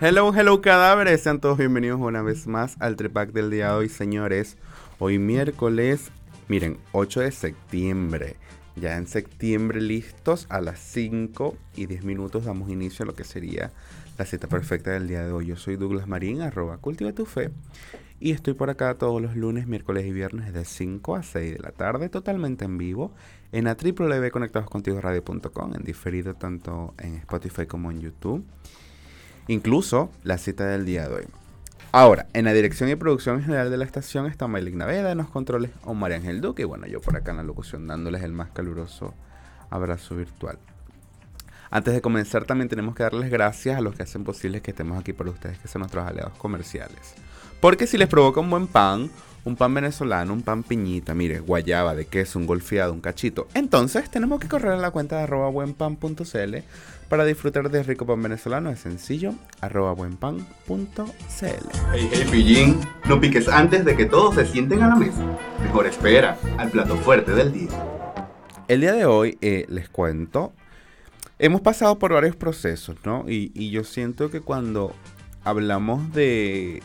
Hello, hello cadáveres, sean todos bienvenidos una vez más al Tripac del día de hoy, señores. Hoy miércoles, miren, 8 de septiembre. Ya en septiembre listos a las 5 y 10 minutos damos inicio a lo que sería la cita perfecta del día de hoy. Yo soy Douglas Marín, arroba cultiva tu fe. Y estoy por acá todos los lunes, miércoles y viernes de 5 a 6 de la tarde, totalmente en vivo, en www.conectadoscontigoradio.com, en diferido tanto en Spotify como en YouTube incluso la cita del día de hoy. Ahora, en la dirección y producción general de la estación está Maylin Naveda, en los controles Omar Ángel Duque y bueno, yo por acá en la locución dándoles el más caluroso abrazo virtual. Antes de comenzar también tenemos que darles gracias a los que hacen posible que estemos aquí para ustedes, que son nuestros aliados comerciales. Porque si les provoca un buen pan, un pan venezolano, un pan piñita, mire, guayaba, de queso, un golfeado, un cachito, entonces tenemos que correr a la cuenta de arroba buenpan.cl para disfrutar de rico pan venezolano es sencillo, arroba buenpan.cl. Hey, hey, pillín, no piques antes de que todos se sienten a la mesa. Mejor espera al plato fuerte del día. El día de hoy eh, les cuento, hemos pasado por varios procesos, ¿no? Y, y yo siento que cuando hablamos de,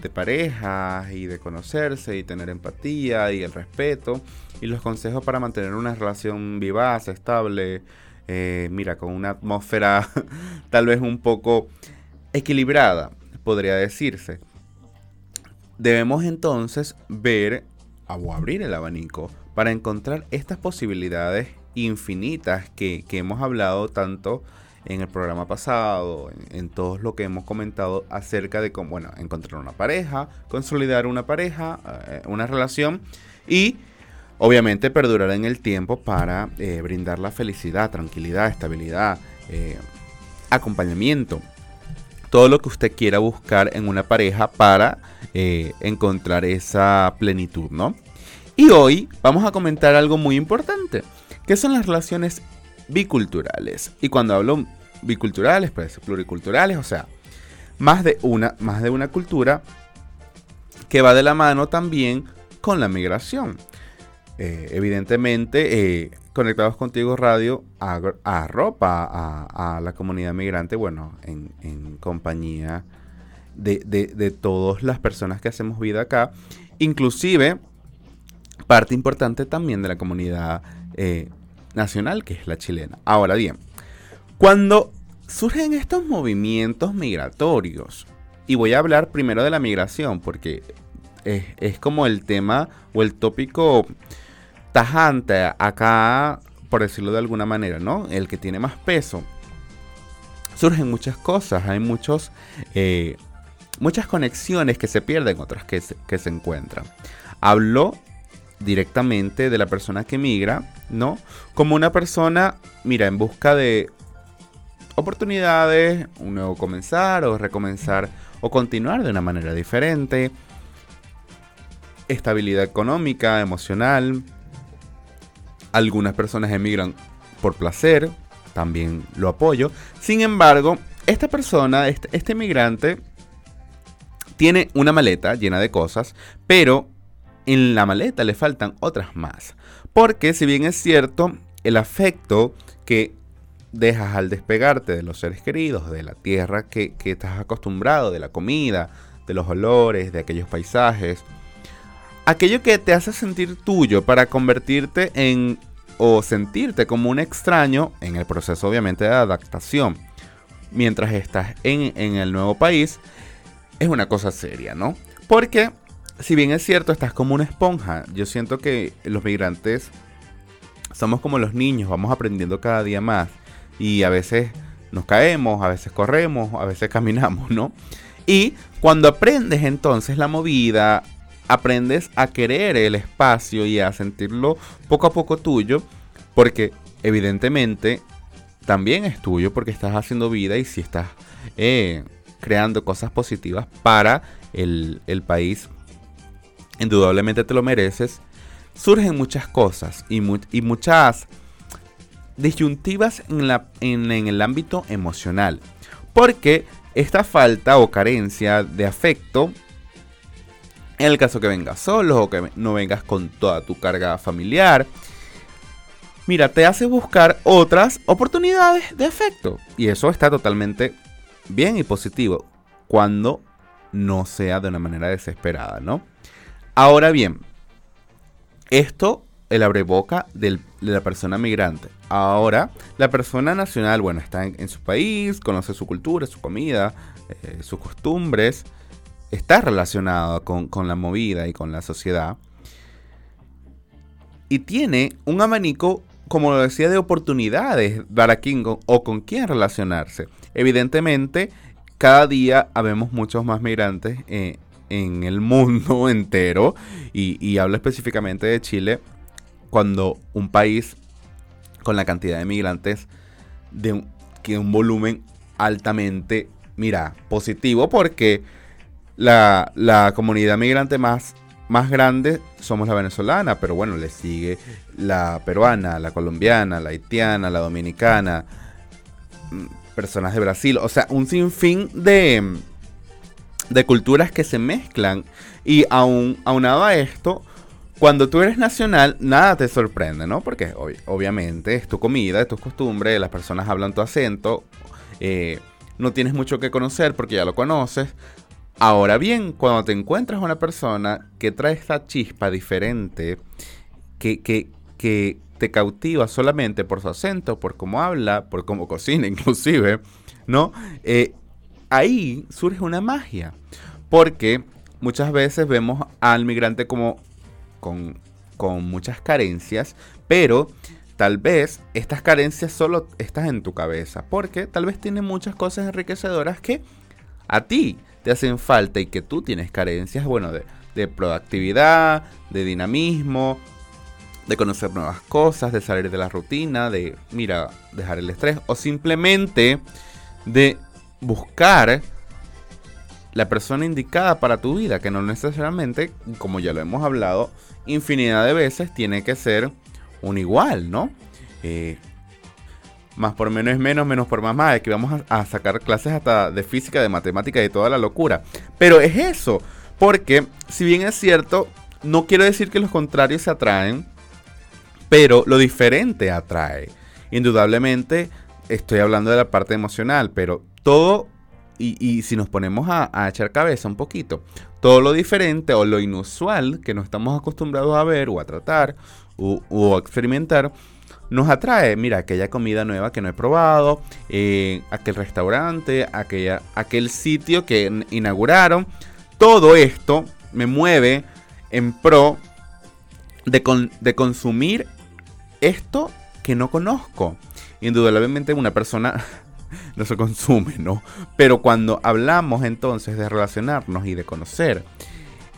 de parejas y de conocerse y tener empatía y el respeto y los consejos para mantener una relación vivaz, estable, eh, mira, con una atmósfera tal vez un poco equilibrada, podría decirse. Debemos entonces ver o abrir el abanico para encontrar estas posibilidades infinitas que, hemos hablado tanto en el programa pasado, en, en, todo lo que hemos comentado acerca de cómo, bueno, encontrar una pareja, consolidar una pareja, eh, una relación y obviamente perdurará en el tiempo para eh, brindar la felicidad, tranquilidad, estabilidad, eh, acompañamiento. Todo lo que usted quiera buscar en una pareja para eh, encontrar esa plenitud, ¿no? Y hoy vamos a comentar algo muy importante, que son las relaciones biculturales. Y cuando hablo biculturales, pues pluriculturales, o sea, más de una, más de una cultura que va de la mano también con la migración. Eh, evidentemente, eh, Conectados Contigo Radio arropa a, la comunidad migrante, bueno, en, compañía de, todas las personas que hacemos vida acá, inclusive parte importante también de la comunidad eh, nacional, que es la chilena. Ahora bien, cuando surgen estos movimientos migratorios, y voy a hablar primero de la migración, porque es, es como el tema o el tópico tajante acá, por decirlo de alguna manera, ¿no? El que tiene más peso. Surgen muchas cosas, hay muchos, eh, muchas conexiones que se pierden, otras que se, que se encuentran. Hablo directamente de la persona que migra, ¿no? Como una persona, mira, en busca de oportunidades, un nuevo comenzar o recomenzar o continuar de una manera diferente, estabilidad económica, emocional, algunas personas emigran por placer, también lo apoyo. Sin embargo, esta persona, este, este migrante, tiene una maleta llena de cosas, pero en la maleta le faltan otras más. Porque si bien es cierto, el afecto que dejas al despegarte de los seres queridos, de la tierra que, que estás acostumbrado, de la comida, de los olores, de aquellos paisajes, aquello que te hace sentir tuyo para convertirte en o sentirte como un extraño en el proceso obviamente de adaptación mientras estás en, el nuevo país es una cosa seria, ¿no? Porque si bien es cierto, estás como una esponja, yo siento que los migrantes somos como los niños, vamos aprendiendo cada día más y a veces nos caemos, a veces corremos, a veces caminamos, ¿no? Y cuando aprendes entonces la movida, aprendes a querer el espacio y a sentirlo poco a poco tuyo, porque evidentemente también es tuyo porque estás haciendo vida y si estás eh, creando cosas positivas para el, país, indudablemente te lo mereces, surgen muchas cosas y, y muchas disyuntivas en, la, en, el ámbito emocional. Porque esta falta o carencia de afecto, en el caso que vengas solo o que no vengas con toda tu carga familiar, mira, te hace buscar otras oportunidades de afecto. Y eso está totalmente bien y positivo cuando no sea de una manera desesperada, ¿no? Ahora bien, esto el abreboca de la persona migrante. Ahora, la persona nacional, bueno, está en, su país, conoce su cultura, su comida, eh, sus costumbres, está relacionado con, la movida y con la sociedad. Y tiene un abanico, como lo decía, de oportunidades para quién o con quién relacionarse. Evidentemente, cada día habemos muchos más migrantes eh, en el mundo entero. Y, y hablo específicamente de Chile cuando un país con la cantidad de migrantes de que un volumen altamente, mira, positivo porque la, comunidad migrante más, más grande somos la venezolana, pero bueno, le sigue la peruana, la colombiana, la haitiana, la dominicana, mm, personas de Brasil, o sea, un sinfín de, de culturas que se mezclan y aún, aunado a esto, cuando tú eres nacional, nada te sorprende, ¿no? Porque obviamente es tu comida, es tu costumbre, las personas hablan tu acento, eh, no tienes mucho que conocer porque ya lo conoces. Ahora bien, cuando te encuentras una persona que trae esta chispa diferente, que, que, te cautiva solamente por su acento, por cómo habla, por cómo cocina inclusive, ¿no? Eh, ahí surge una magia. Porque muchas veces vemos al migrante como con, muchas carencias, pero tal vez estas carencias solo están en tu cabeza, porque tal vez tiene muchas cosas enriquecedoras que a ti te hacen falta y que tú tienes carencias, bueno, de, de proactividad, de dinamismo, de conocer nuevas cosas, de salir de la rutina, de, mira, dejar el estrés, o simplemente de buscar la persona indicada para tu vida, que no necesariamente, como ya lo hemos hablado infinidad de veces, tiene que ser un igual, ¿no? Eh, más por menos es menos, menos por más más. Es que vamos a, sacar clases hasta de física, de matemática y toda la locura. Pero es eso, porque si bien es cierto, no quiero decir que los contrarios se atraen, pero lo diferente atrae. Indudablemente estoy hablando de la parte emocional, pero todo y, si nos ponemos a, echar cabeza un poquito, todo lo diferente o lo inusual que no estamos acostumbrados a ver o a tratar o, a experimentar, nos atrae, mira, aquella comida nueva que no he probado, eh, aquel restaurante, aquella, aquel sitio que inauguraron. Todo esto me mueve en pro de, de consumir esto que no conozco. Indudablemente una persona no se consume, ¿no? Pero cuando hablamos entonces de relacionarnos y de conocer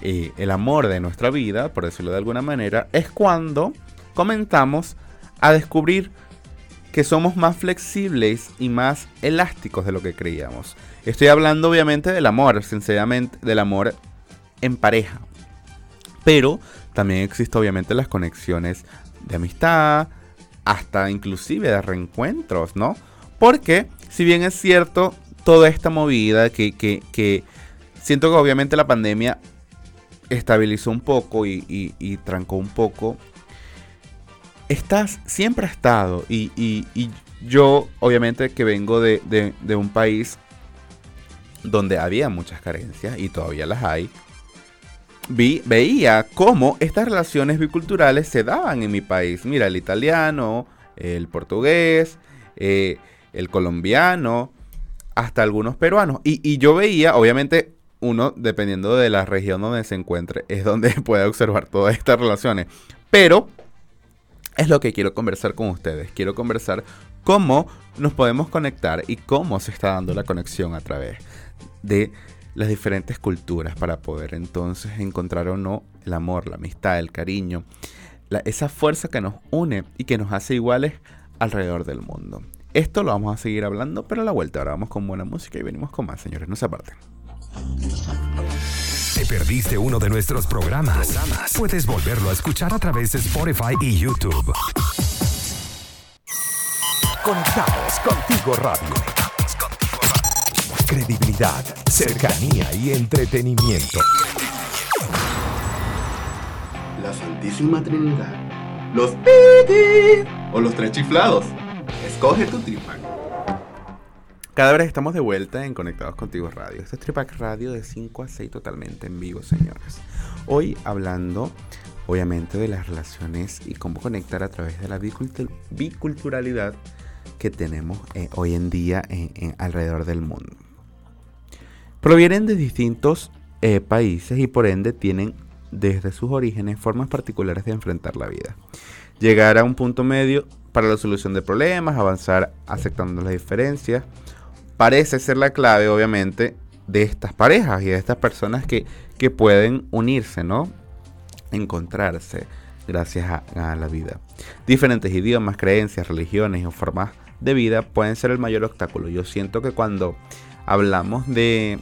eh, el amor de nuestra vida, por decirlo de alguna manera, es cuando comenzamos a descubrir que somos más flexibles y más elásticos de lo que creíamos. Estoy hablando obviamente del amor, sinceramente, del amor en pareja. Pero también existen obviamente las conexiones de amistad, hasta inclusive de reencuentros, ¿no? Porque si bien es cierto, toda esta movida que, siento que obviamente la pandemia estabilizó un poco y, trancó un poco, estás, siempre ha estado y, yo obviamente que vengo de, un país donde había muchas carencias y todavía las hay, vi, veía cómo estas relaciones biculturales se daban en mi país. Mira, el italiano, el portugués, eh, el colombiano, hasta algunos peruanos. Y, yo veía, obviamente, uno, dependiendo de la región donde se encuentre, es donde puede observar todas estas relaciones. Pero es lo que quiero conversar con ustedes. Quiero conversar cómo nos podemos conectar y cómo se está dando la conexión a través de las diferentes culturas para poder entonces encontrar o no el amor, la amistad, el cariño, esa fuerza que nos une y que nos hace iguales alrededor del mundo. Esto lo vamos a seguir hablando, pero a la vuelta ahora vamos con buena música y venimos con más, señores. No se aparten. ¿Te perdiste uno de nuestros programas? Puedes volverlo a escuchar a través de Spotify y YouTube. Conectados contigo radio. Credibilidad, cercanía y entretenimiento. La Santísima Trinidad. Los piti o los tres chiflados. Escoge tu tripac. Cada vez estamos de vuelta en Conectados Contigo Radio. Este es Tripac Radio de 5 a 6 totalmente en vivo, señores. Hoy hablando, obviamente, de las relaciones y cómo conectar a través de la bicultu- biculturalidad que tenemos eh, hoy en día en- en- alrededor del mundo. Provienen de distintos eh, países y por ende tienen desde sus orígenes formas particulares de enfrentar la vida. Llegar a un punto medio para la solución de problemas, avanzar aceptando las diferencias, parece ser la clave, obviamente, de estas parejas y de estas personas que, que pueden unirse, ¿no? Encontrarse gracias a, la vida. Diferentes idiomas, creencias, religiones o formas de vida pueden ser el mayor obstáculo. Yo siento que cuando hablamos de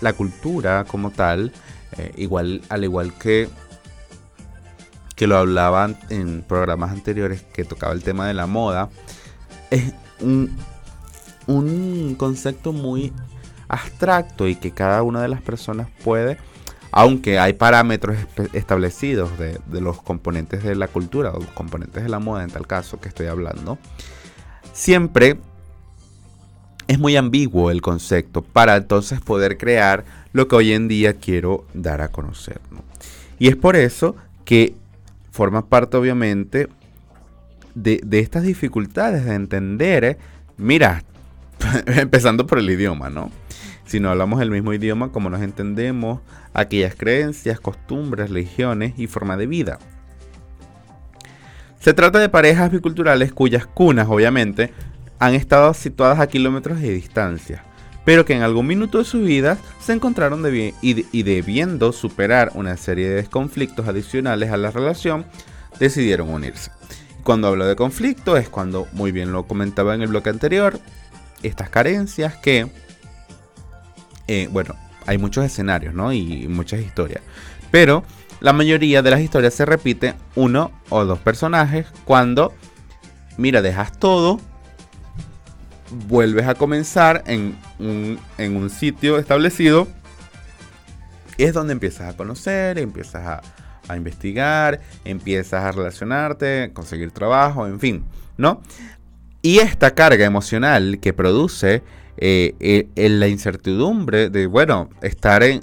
la cultura como tal, eh, igual, al igual que que lo hablaban en programas anteriores que tocaba el tema de la moda, es un, un concepto muy abstracto y que cada una de las personas puede, aunque hay parámetros establecidos de, los componentes de la cultura o los componentes de la moda en tal caso que estoy hablando, siempre es muy ambiguo el concepto para entonces poder crear lo que hoy en día quiero dar a conocer. ¿no? Y es por eso que forma parte obviamente de, de estas dificultades de entender, eh, mira, empezando por el idioma, ¿no? Si no hablamos el mismo idioma, ¿cómo nos entendemos aquellas creencias, costumbres, religiones y forma de vida? Se trata de parejas biculturales cuyas cunas, obviamente, han estado situadas a kilómetros de distancia, pero que en algún minuto de su vida se encontraron y debiendo superar una serie de conflictos adicionales a la relación, decidieron unirse. Cuando hablo de conflicto es cuando, muy bien lo comentaba en el bloque anterior, estas carencias que, eh, bueno, hay muchos escenarios, ¿no? Y muchas historias. Pero la mayoría de las historias se repite uno o dos personajes cuando, mira, dejas todo, vuelves a comenzar en un, en un sitio establecido. Es donde empiezas a conocer, empiezas a, a investigar, empiezas a relacionarte, conseguir trabajo, en fin, ¿no? Y esta carga emocional que produce eh, la incertidumbre de, bueno, estar en,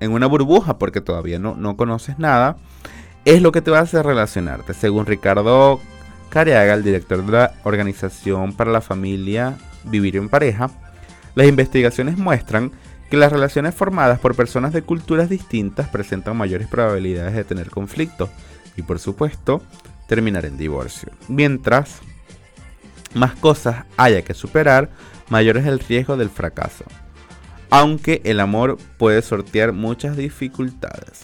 en una burbuja porque todavía no, no conoces nada, es lo que te va a hacer relacionarte. Según Ricardo Careaga, el director de la Organización para la Familia Vivir en Pareja, las investigaciones muestran que las relaciones formadas por personas de culturas distintas presentan mayores probabilidades de tener conflictos y por supuesto terminar en divorcio. Mientras más cosas haya que superar, mayor es el riesgo del fracaso. Aunque el amor puede sortear muchas dificultades.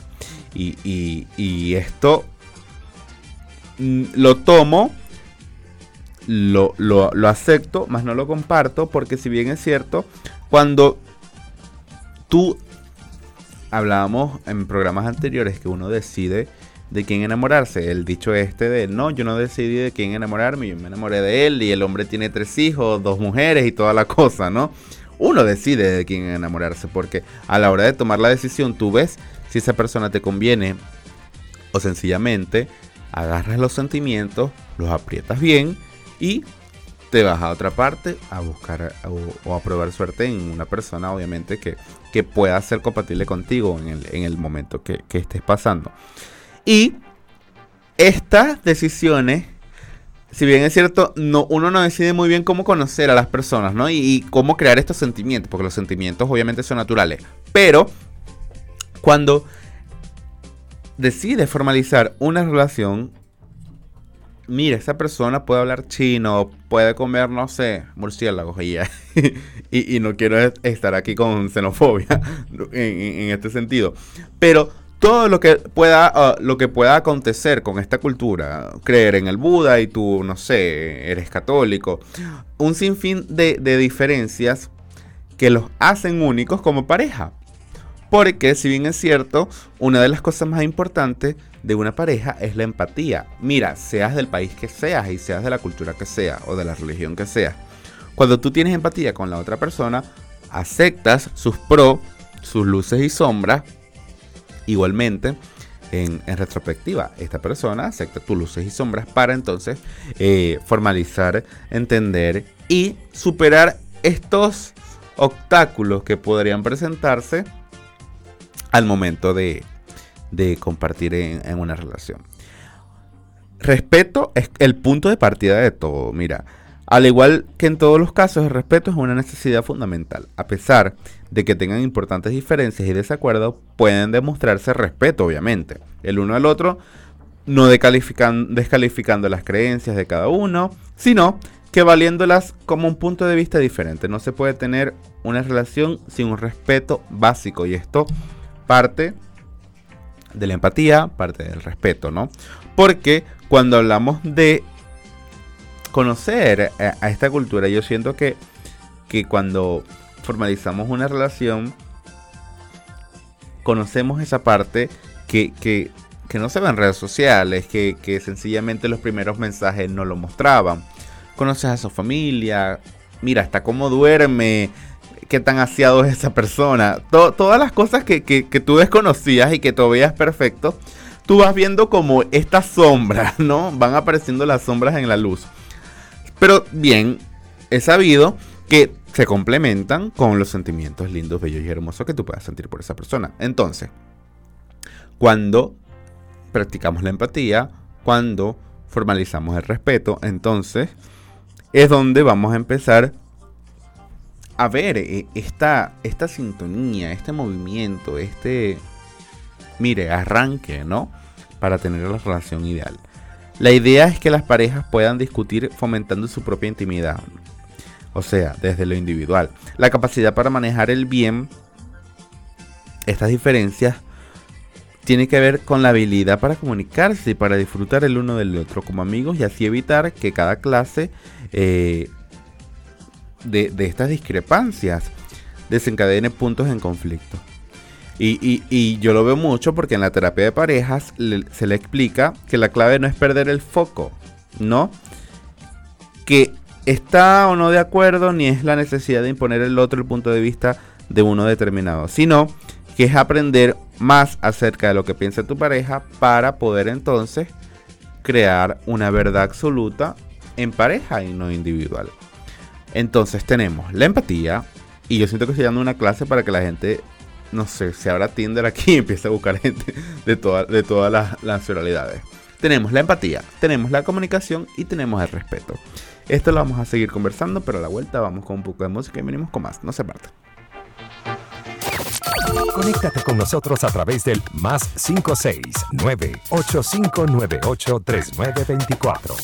Y, y- y esto mm, lo tomo, lo, lo- lo acepto, más no lo comparto, porque si bien es cierto, cuando tú hablábamos en programas anteriores que uno decide de quién enamorarse, el dicho este de no, yo no decidí de quién enamorarme, yo me enamoré de él y el hombre tiene tres hijos, dos mujeres y toda la cosa, ¿no? Uno decide de quién enamorarse porque a la hora de tomar la decisión tú ves si esa persona te conviene o sencillamente agarras los sentimientos, los aprietas bien y te vas a otra parte a buscar o, a probar suerte en una persona obviamente que, que pueda ser compatible contigo en el, en el momento que, que estés pasando. Y estas decisiones, si bien es cierto, no, uno no decide muy bien cómo conocer a las personas, ¿no? Y, cómo crear estos sentimientos, porque los sentimientos obviamente son naturales. Pero cuando decides formalizar una relación, mira, esa persona puede hablar chino, puede comer, no sé, murciélagos y no quiero es- estar aquí con xenofobia en, en- en este sentido. Pero todo lo que pueda ah, lo que pueda acontecer con esta cultura, creer en el Buda y tú, no sé, eres católico, un sinfín de, de diferencias que los hacen únicos como pareja. Porque si bien es cierto, una de las cosas más importantes de una pareja es la empatía. Mira, seas del país que seas y seas de la cultura que sea o de la religión que sea. Cuando tú tienes empatía con la otra persona, aceptas sus pros, sus luces y sombras. Igualmente, en, retrospectiva, esta persona acepta tus luces y sombras para entonces eh, formalizar, entender y superar estos obstáculos que podrían presentarse al momento de, compartir en, una relación. Respeto es el punto de partida de todo. Mira, al igual que en todos los casos, el respeto es una necesidad fundamental. A pesar de que tengan importantes diferencias y desacuerdos, pueden demostrarse respeto, obviamente, el uno al otro, no descalificando las creencias de cada uno, sino que valiéndolas como un punto de vista diferente. No se puede tener una relación sin un respeto básico y esto parte de la empatía, parte del respeto, ¿no? Porque cuando hablamos de conocer a, esta cultura, yo siento que, que cuando formalizamos una relación, conocemos esa parte que, que, que no se ve en redes sociales, que, que sencillamente los primeros mensajes no lo mostraban conoces a su familia, mira, hasta cómo duerme, qué tan aseado es esa persona. todas las cosas que, tú desconocías y que tú veías perfecto, tú vas viendo como estas sombras, ¿no? Van apareciendo las sombras en la luz. Pero bien, he sabido que se complementan con los sentimientos lindos, bellos y hermosos que tú puedas sentir por esa persona. Entonces, cuando practicamos la empatía, cuando formalizamos el respeto, entonces es donde vamos a empezar a ver eh, esta, esta sintonía, este movimiento, este, mire, arranque, ¿no? Para tener la relación ideal. La idea es que las parejas puedan discutir fomentando su propia intimidad. O sea, desde lo individual. La capacidad para manejar el bien estas diferencias tiene que ver con la habilidad para comunicarse y para disfrutar el uno del otro como amigos y así evitar que cada clase eh, de, estas discrepancias desencadene puntos en conflicto. Y, yo lo veo mucho porque en la terapia de parejas se le explica que la clave no es perder el foco, ¿no? Que está o no de acuerdo ni es la necesidad de imponer el otro el punto de vista de uno determinado, sino que es aprender más acerca de lo que piensa tu pareja para poder entonces crear una verdad absoluta en pareja y no individual. Entonces tenemos la empatía y yo siento que estoy dando una clase para que la gente, no sé, se abra Tinder aquí y empiece a buscar gente de, de todas las nacionalidades. Tenemos la empatía, tenemos la comunicación y tenemos el respeto. Esto lo vamos a seguir conversando, pero a la vuelta vamos con un poco de música y venimos con más. No se parte. Conéctate con nosotros a través del más 569 8598 3924.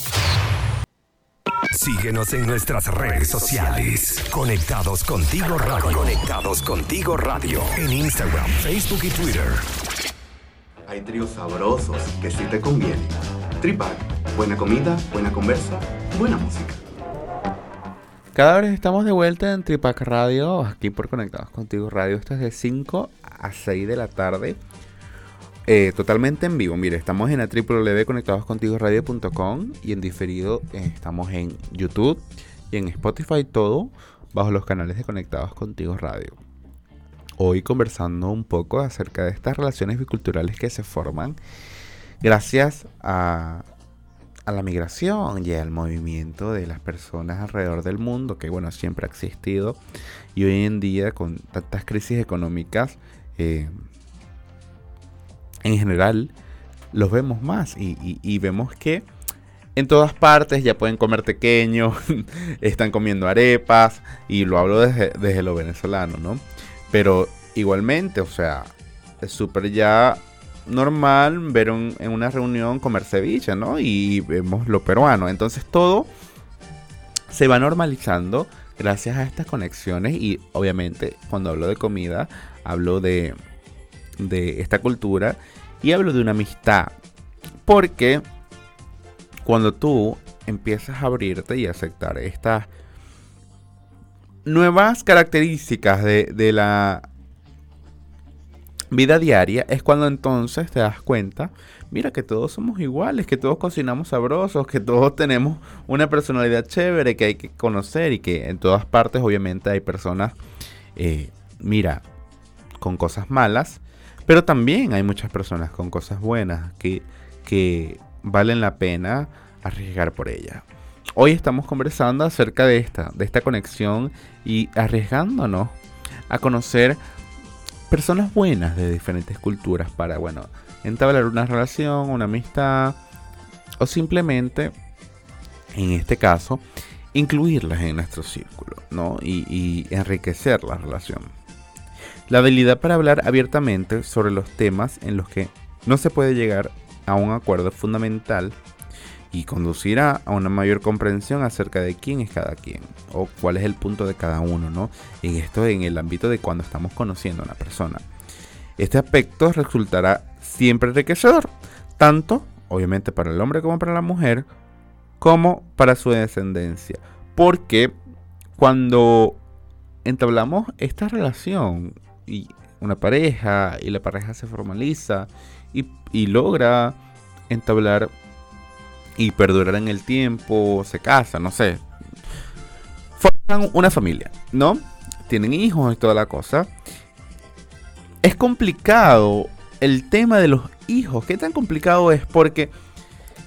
Síguenos en nuestras redes sociales. Conectados contigo radio. Conectados contigo radio. En Instagram, Facebook y Twitter. Hay tríos sabrosos que sí te convienen. Tripac, buena comida, buena conversa, buena música. Cada vez estamos de vuelta en Tripac Radio, aquí por Conectados Contigo Radio. Esto es de 5 a 6 de la tarde. Eh, totalmente en vivo. Mire, estamos en la www.conectadoscontigoradio.com y en diferido eh, estamos en YouTube y en Spotify, todo bajo los canales de Conectados Contigo Radio. Hoy conversando un poco acerca de estas relaciones biculturales que se forman gracias a a la migración y al movimiento de las personas alrededor del mundo, que bueno, siempre ha existido, y hoy en día con tantas crisis económicas, eh, en general, los vemos más y, vemos que en todas partes ya pueden comer pequeño, están comiendo arepas, y lo hablo desde, desde lo venezolano, ¿no? Pero igualmente, o sea, es súper ya normal ver en una reunión comer ceviche, ¿no? Y vemos lo peruano. Entonces todo se va normalizando gracias a estas conexiones y obviamente cuando hablo de comida hablo de de esta cultura y hablo de una amistad. Porque cuando tú empiezas a abrirte y aceptar estas nuevas características de, de la vida diaria es cuando entonces te das cuenta, mira que todos somos iguales, que todos cocinamos sabrosos, que todos tenemos una personalidad chévere que hay que conocer y que en todas partes obviamente hay personas, eh, mira, con cosas malas, pero también hay muchas personas con cosas buenas que, que valen la pena arriesgar por ellas. Hoy estamos conversando acerca de esta, de esta conexión y arriesgándonos a conocer personas buenas de diferentes culturas para, bueno, entablar una relación, una amistad o simplemente, en este caso, incluirlas en nuestro círculo, ¿no? Y, y enriquecer la relación. La habilidad para hablar abiertamente sobre los temas en los que no se puede llegar a un acuerdo fundamental y conducirá a una mayor comprensión acerca de quién es cada quien o cuál es el punto de cada uno, ¿no? En esto en el ámbito de cuando estamos conociendo a una persona. Este aspecto resultará siempre enriquecedor, tanto obviamente para el hombre como para la mujer, como para su descendencia, porque cuando entablamos esta relación y una pareja y la pareja se formaliza y, logra entablar y perdurar en el tiempo, se casan, no sé. Forman una familia, ¿no? Tienen hijos y toda la cosa. Es complicado el tema de los hijos. ¿Qué tan complicado es? Porque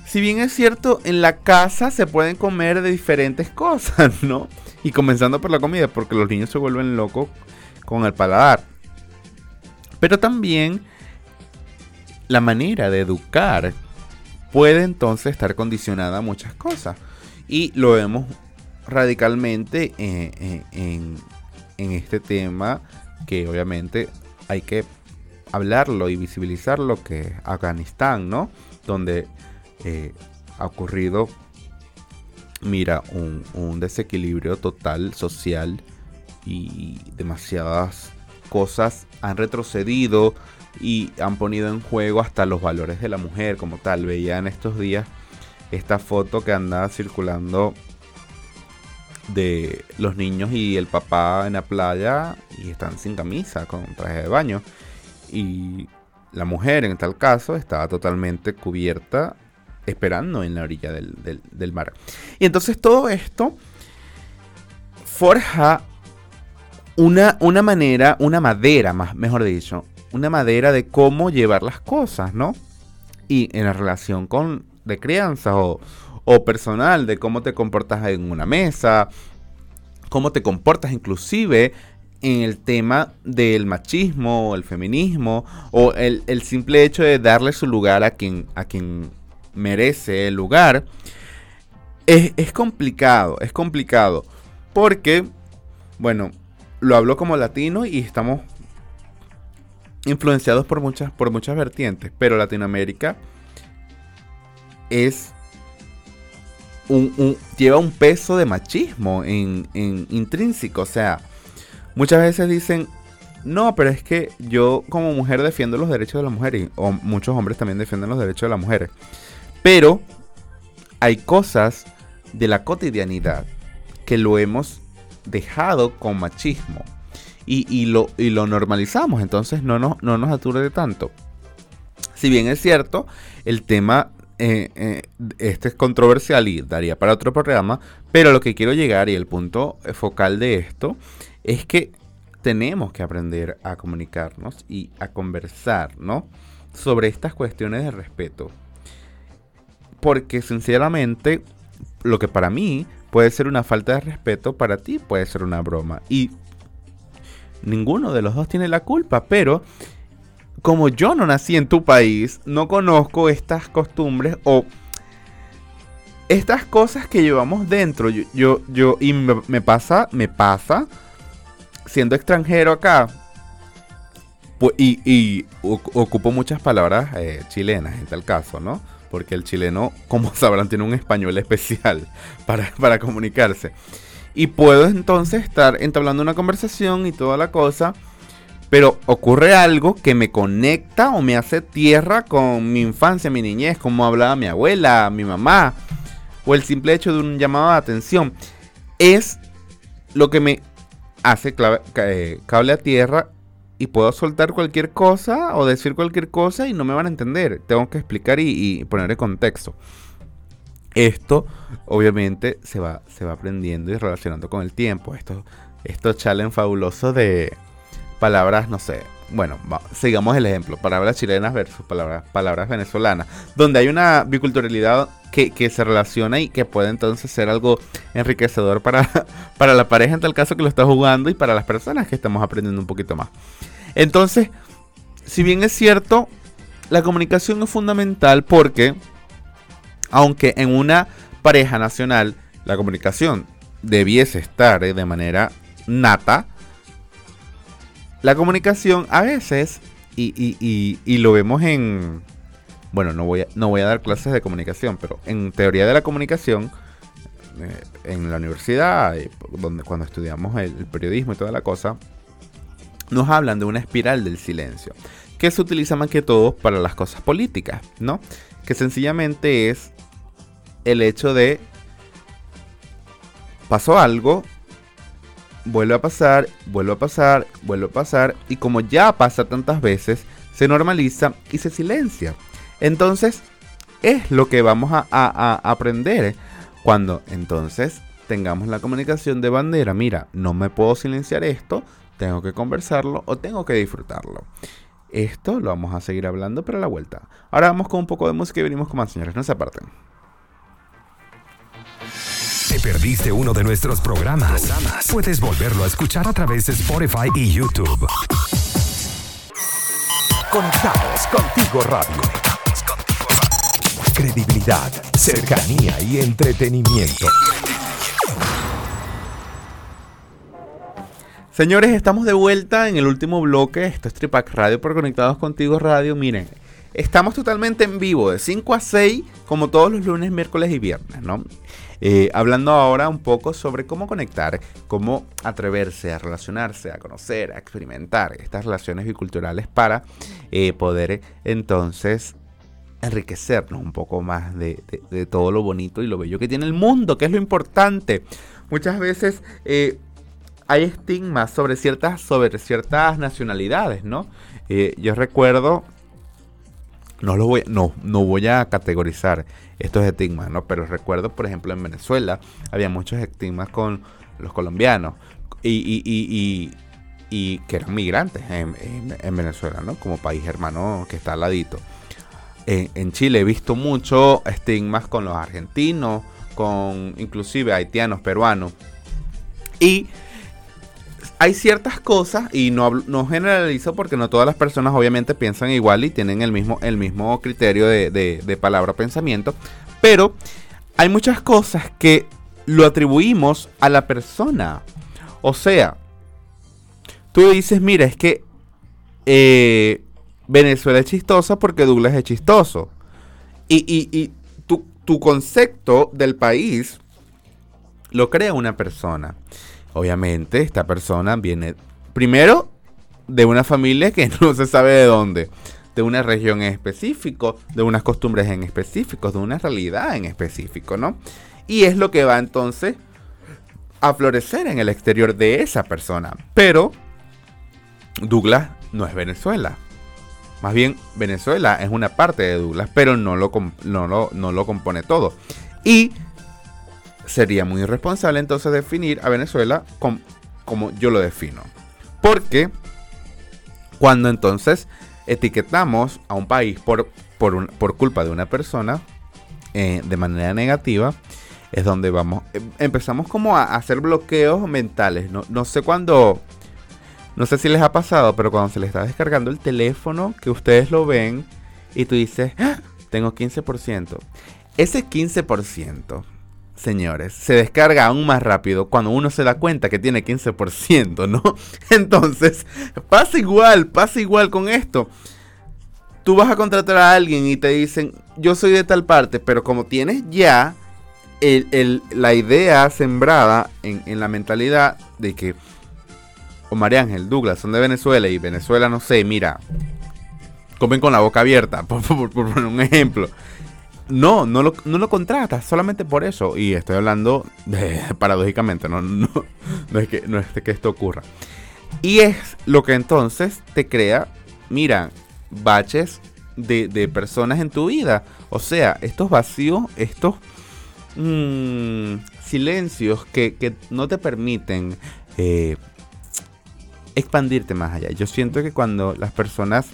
si bien es cierto, en la casa se pueden comer de diferentes cosas, ¿no? Y comenzando por la comida, porque los niños se vuelven locos con el paladar. Pero también la manera de educar puede entonces estar condicionada a muchas cosas. Y lo vemos radicalmente eh, eh, en, este tema que obviamente hay que hablarlo y visibilizar lo que es Afganistán, ¿no? Donde eh, ha ocurrido, mira, un, un, desequilibrio total social y demasiadas cosas han retrocedido y han ponido en juego hasta los valores de la mujer como tal. Veía en estos días esta foto que andaba circulando de los niños y el papá en la playa y están sin camisa, con traje de baño. Y la mujer en tal caso estaba totalmente cubierta esperando en la orilla del, del mar. Y entonces todo esto forja una, una manera, una madera, más, mejor dicho, una madera de cómo llevar las cosas, ¿no? Y en la relación con de crianza o, o personal, de cómo te comportas en una mesa, cómo te comportas inclusive en el tema del machismo o el feminismo o el, el, simple hecho de darle su lugar a quien, a quien merece el lugar, es, es complicado, es complicado. Porque, bueno, lo hablo como latino y estamos influenciados por muchas, por muchas vertientes, pero Latinoamérica es un, lleva un peso de machismo en, intrínseco. O sea, muchas veces dicen, no, pero es que yo como mujer defiendo los derechos de la mujer, o muchos hombres también defienden los derechos de la mujer. Pero hay cosas de la cotidianidad que lo hemos dejado con machismo y, lo, y lo normalizamos, entonces no nos, no nos aturde tanto. Si bien es cierto, el tema eh, eh, este es controversial y daría para otro programa, pero lo que quiero llegar y el punto focal de esto es que tenemos que aprender a comunicarnos y a conversar, ¿no? Sobre estas cuestiones de respeto. Porque sinceramente, lo que para mí puede ser una falta de respeto, para ti puede ser una broma. Y ninguno de los dos tiene la culpa, pero como yo no nací en tu país, no conozco estas costumbres o estas cosas que llevamos dentro. Yo, yo, y me, pasa, me pasa, siendo extranjero acá, y, ocupo muchas palabras eh, chilenas en tal caso, ¿no? Porque el chileno, como sabrán, tiene un español especial para, para comunicarse. Y puedo entonces estar entablando una conversación y toda la cosa, pero ocurre algo que me conecta o me hace tierra con mi infancia, mi niñez, como hablaba mi abuela, mi mamá, o el simple hecho de un llamado de atención. Es lo que me hace eh, cable a tierra y puedo soltar cualquier cosa o decir cualquier cosa y no me van a entender. Tengo que explicar y, poner el contexto. Esto obviamente se va, se va aprendiendo y relacionando con el tiempo. Esto, estos challenge fabulosos de palabras, no sé. Bueno, sigamos el ejemplo. Palabras chilenas versus palabras, palabras venezolanas. Donde hay una biculturalidad que, que, se relaciona y que puede entonces ser algo enriquecedor para, para la pareja en tal caso que lo está jugando y para las personas que estamos aprendiendo un poquito más. Entonces, si bien es cierto, la comunicación es fundamental porque, aunque en una pareja nacional la comunicación debiese estar eh, de manera nata, la comunicación a veces, y, lo vemos en, bueno, no voy, a, no voy a dar clases de comunicación, pero en teoría de la comunicación, eh, en la universidad, eh, donde, cuando estudiamos el, periodismo y toda la cosa, nos hablan de una espiral del silencio, que se utiliza más que todo para las cosas políticas, ¿no? Que sencillamente es el hecho de pasó algo, vuelve a pasar, vuelve a pasar, vuelve a pasar, y como ya pasa tantas veces, se normaliza y se silencia. Entonces, es lo que vamos a, aprender cuando entonces tengamos la comunicación de bandera. Mira, no me puedo silenciar esto, tengo que conversarlo o tengo que disfrutarlo. Esto lo vamos a seguir hablando, pero a la vuelta. Ahora vamos con un poco de música y venimos con más, señores. No se aparten. ¿Te perdiste uno de nuestros programas? Puedes volverlo a escuchar a través de Spotify y YouTube. Conectados contigo radio. Credibilidad, cercanía y entretenimiento. Señores, estamos de vuelta en el último bloque. Esto es Tripac Radio por Conectados Contigo Radio. Miren, estamos totalmente en vivo de 5 a 6, como todos los lunes, miércoles y viernes, ¿no? Eh, hablando ahora un poco sobre cómo conectar, cómo atreverse a relacionarse, a conocer, a experimentar estas relaciones biculturales para eh, poder entonces enriquecernos un poco más de, todo lo bonito y lo bello que tiene el mundo, que es lo importante. Muchas veces eh, hay estigmas sobre ciertas, sobre ciertas nacionalidades, ¿no? yo recuerdo no, lo voy, no, no voy a categorizar estos estigmas, ¿no? Pero recuerdo, por ejemplo, en Venezuela había muchos estigmas con los colombianos y, y, y, que eran migrantes en, Venezuela, ¿no? Como país hermano que está al ladito. En, en Chile he visto muchos estigmas con los argentinos, con inclusive haitianos, peruanos. Y hay ciertas cosas, y no, no generalizo porque no todas las personas obviamente piensan igual y tienen el mismo, el mismo criterio de, de, palabra pensamiento, pero hay muchas cosas que lo atribuimos a la persona. O sea, tú dices, mira, es que eh, Venezuela es chistosa porque Douglas es chistoso. Y, y, y tu, tu concepto del país lo crea una persona. Obviamente, esta persona viene primero de una familia que no se sabe de dónde, de una región en específico, de unas costumbres en específico, de una realidad en específico, ¿no? Y es lo que va entonces a florecer en el exterior de esa persona. Pero Douglas no es Venezuela. Más bien, Venezuela es una parte de Douglas, pero no lo, no no lo compone todo. Y sería muy irresponsable entonces definir a Venezuela como yo lo defino. Porque cuando entonces etiquetamos a un país por, por, culpa de una persona eh, de manera negativa, es donde vamos, em, empezamos como a hacer bloqueos mentales. No, no sé cuándo, no sé si les ha pasado, pero cuando se les está descargando el teléfono, que ustedes lo ven y tú dices, ¡Ah! tengo 15%. Ese 15% señores, se descarga aún más rápido cuando uno se da cuenta que tiene 15%, ¿no? Entonces, pasa igual, pasa igual con esto. Tú vas a contratar a alguien y te dicen, yo soy de tal parte, pero como tienes ya la idea sembrada en, la mentalidad de que o María Ángel, Douglas son de Venezuela y Venezuela, no sé, mira, comen con la boca abierta, por, poner un ejemplo. No, no lo, no lo contratas solamente por eso. Y estoy hablando de, paradójicamente, no, no, es que, no es que esto ocurra. Y es lo que entonces te crea, mira, baches de, personas en tu vida. O sea, estos vacíos, estos mm, silencios que, no te permiten eh, expandirte más allá. Yo siento que cuando las personas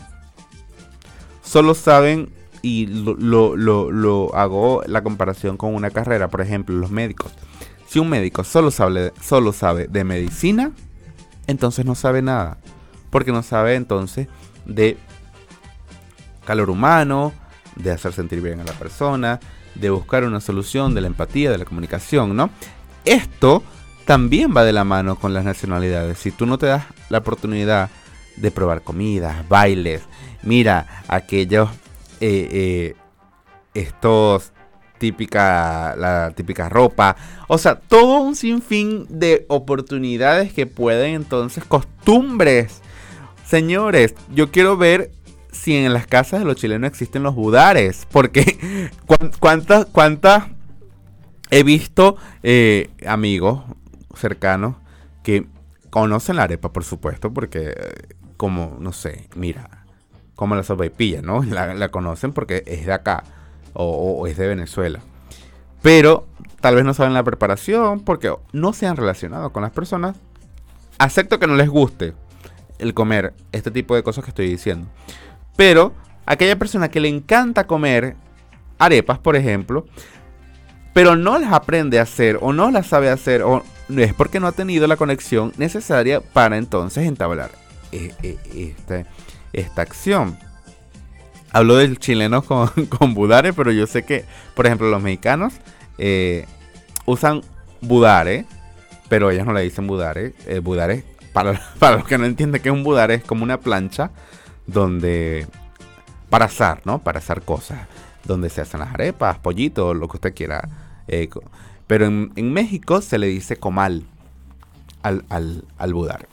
solo saben y lo, lo, hago la comparación con una carrera, por ejemplo, los médicos. Si un médico solo sabe, solo sabe de medicina, entonces no sabe nada. Porque no sabe entonces de calor humano, de hacer sentir bien a la persona, de buscar una solución, de la empatía, de la comunicación, ¿no? Esto también va de la mano con las nacionalidades. Si tú no te das la oportunidad de probar comidas, bailes, mira, aquellos, eh, eh, estos típica, la típica ropa, o sea, todo un sinfín de oportunidades que pueden entonces, costumbres. Señores, yo quiero ver si en las casas de los chilenos existen los budares, porque cuántas, cuántas he visto eh, amigos cercanos que conocen la arepa, por supuesto, porque como, no sé, mira, como la sopaipilla, ¿no? La, conocen porque es de acá o, es de Venezuela. Pero tal vez no saben la preparación porque no se han relacionado con las personas. Acepto que no les guste el comer este tipo de cosas que estoy diciendo. Pero aquella persona que le encanta comer arepas, por ejemplo, pero no las aprende a hacer o no las sabe hacer o es porque no ha tenido la conexión necesaria para entonces entablar eh, eh, este, esta acción. Hablo del chileno con, con budare, pero yo sé que, por ejemplo, los mexicanos eh, usan budare, pero ellos no le dicen budare. budare, para, para los que no entienden que es un budare, es como una plancha donde para asar, ¿no? Para asar cosas. Donde se hacen las arepas, pollitos, lo que usted quiera. Eh, pero en, México se le dice comal al, al, al budar.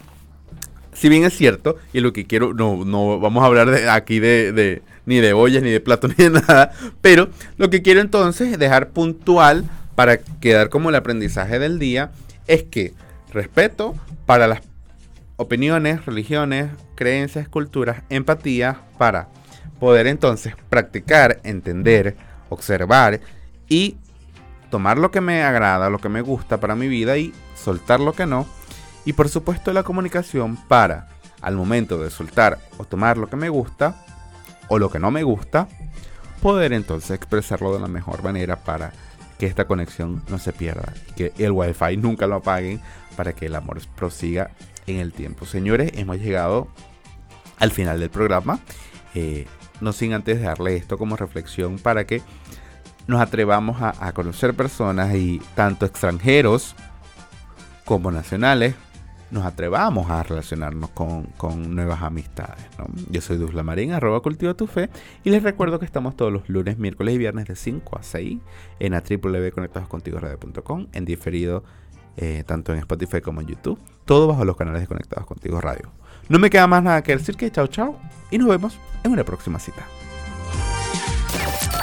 Si bien es cierto, y lo que quiero, no, no vamos a hablar de, aquí de, ni de ollas, ni de plato, ni de nada, pero lo que quiero entonces es dejar puntual para quedar como el aprendizaje del día es que respeto para las opiniones, religiones, creencias, culturas, empatía para poder entonces practicar, entender, observar y tomar lo que me agrada, lo que me gusta para mi vida y soltar lo que no. Y por supuesto la comunicación para, al momento de soltar o tomar lo que me gusta o lo que no me gusta, poder entonces expresarlo de la mejor manera para que esta conexión no se pierda, que el wifi nunca lo apaguen para que el amor prosiga en el tiempo. Señores, hemos llegado al final del programa. Eh, no sin antes darle esto como reflexión para que nos atrevamos a, conocer personas y tanto extranjeros como nacionales nos atrevamos a relacionarnos con, nuevas amistades. Yo soy Dusla Marín, arroba cultiva tu fe, y les recuerdo que estamos todos los lunes, miércoles y viernes de 5 a 6 en a www.conectadoscontigo.com, en diferido eh, tanto en Spotify como en YouTube, todo bajo los canales de Conectados Contigo Radio. No me queda más nada que decir que chao chao y nos vemos en una próxima cita.